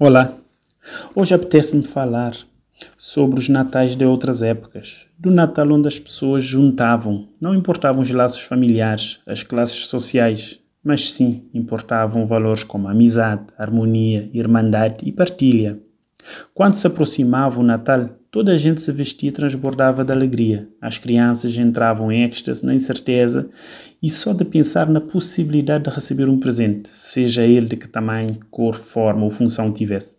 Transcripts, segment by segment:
Olá, hoje apetece-me falar sobre os natais de outras épocas. Do Natal onde as pessoas juntavam, não importavam os laços familiares, as classes sociais, mas sim importavam valores como amizade, harmonia, irmandade e partilha. Quando se aproximava o Natal, toda a gente se vestia e transbordava de alegria. As crianças entravam em êxtase, na incerteza e só de pensar na possibilidade de receber um presente, seja ele de que tamanho, cor, forma ou função tivesse.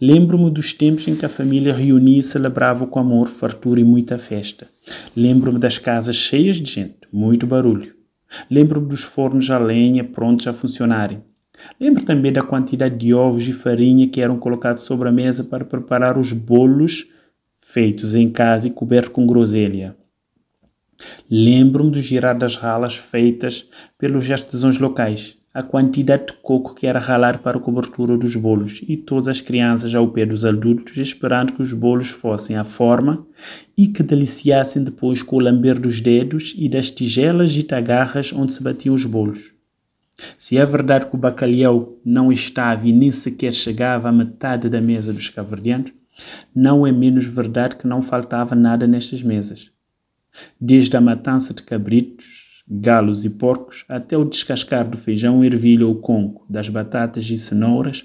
Lembro-me dos tempos em que a família reunia e celebrava com amor, fartura e muita festa. Lembro-me das casas cheias de gente, muito barulho. Lembro-me dos fornos a lenha prontos a funcionarem. Lembro também da quantidade de ovos e farinha que eram colocados sobre a mesa para preparar os bolos feitos em casa e cobertos com groselha. Lembro-me girar das ralas feitas pelos artesãos locais, a quantidade de coco que era ralar para a cobertura dos bolos e todas as crianças ao pé dos adultos esperando que os bolos fossem à forma e que deliciassem depois com o lamber dos dedos e das tigelas e tagarras onde se batiam os bolos. Se é verdade que o bacalhau não estava e nem sequer chegava à metade da mesa dos caverdianos, não é menos verdade que não faltava nada nestas mesas. Desde a matança de cabritos, galos e porcos, até o descascar do feijão, ervilha ou conco, das batatas e cenouras,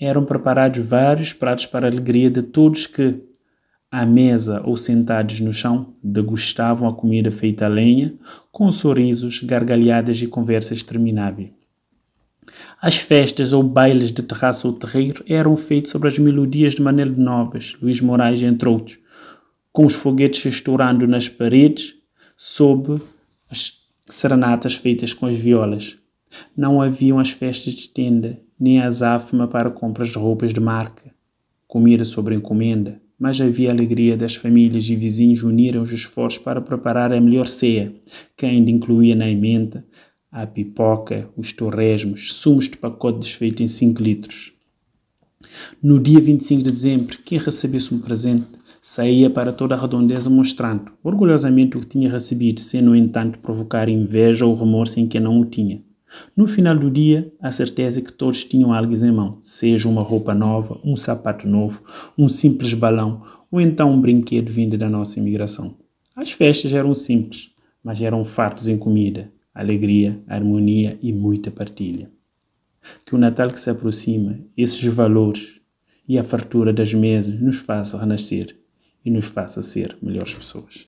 eram preparados vários pratos para a alegria de todos que, à mesa ou sentados no chão, degustavam a comida feita a lenha, com sorrisos, gargalhadas e conversas termináveis. As festas ou bailes de terraço ou terreiro eram feitos sobre as melodias de Manel de Novas, Luís Moraes, entre outros, com os foguetes estourando nas paredes, sob as serenatas feitas com as violas. Não haviam as festas de tenda, nem a azáfama para compras de roupas de marca, comida sobre encomenda, mas havia a alegria das famílias e vizinhos unirem os esforços para preparar a melhor ceia, que ainda incluía na emenda a pipoca, os torresmos, sumos de pacote desfeito em 5 litros. No dia 25 de dezembro, quem recebesse um presente saía para toda a redondeza mostrando orgulhosamente o que tinha recebido, sem, no entanto, provocar inveja ou remorso em quem não o tinha. No final do dia, a certeza é que todos tinham algo em mão, seja uma roupa nova, um sapato novo, um simples balão ou então um brinquedo vindo da nossa imigração. As festas eram simples, mas eram fartos em comida, alegria, harmonia e muita partilha. Que o Natal que se aproxima, esses valores e a fartura das mesas nos faça renascer e nos faça ser melhores pessoas.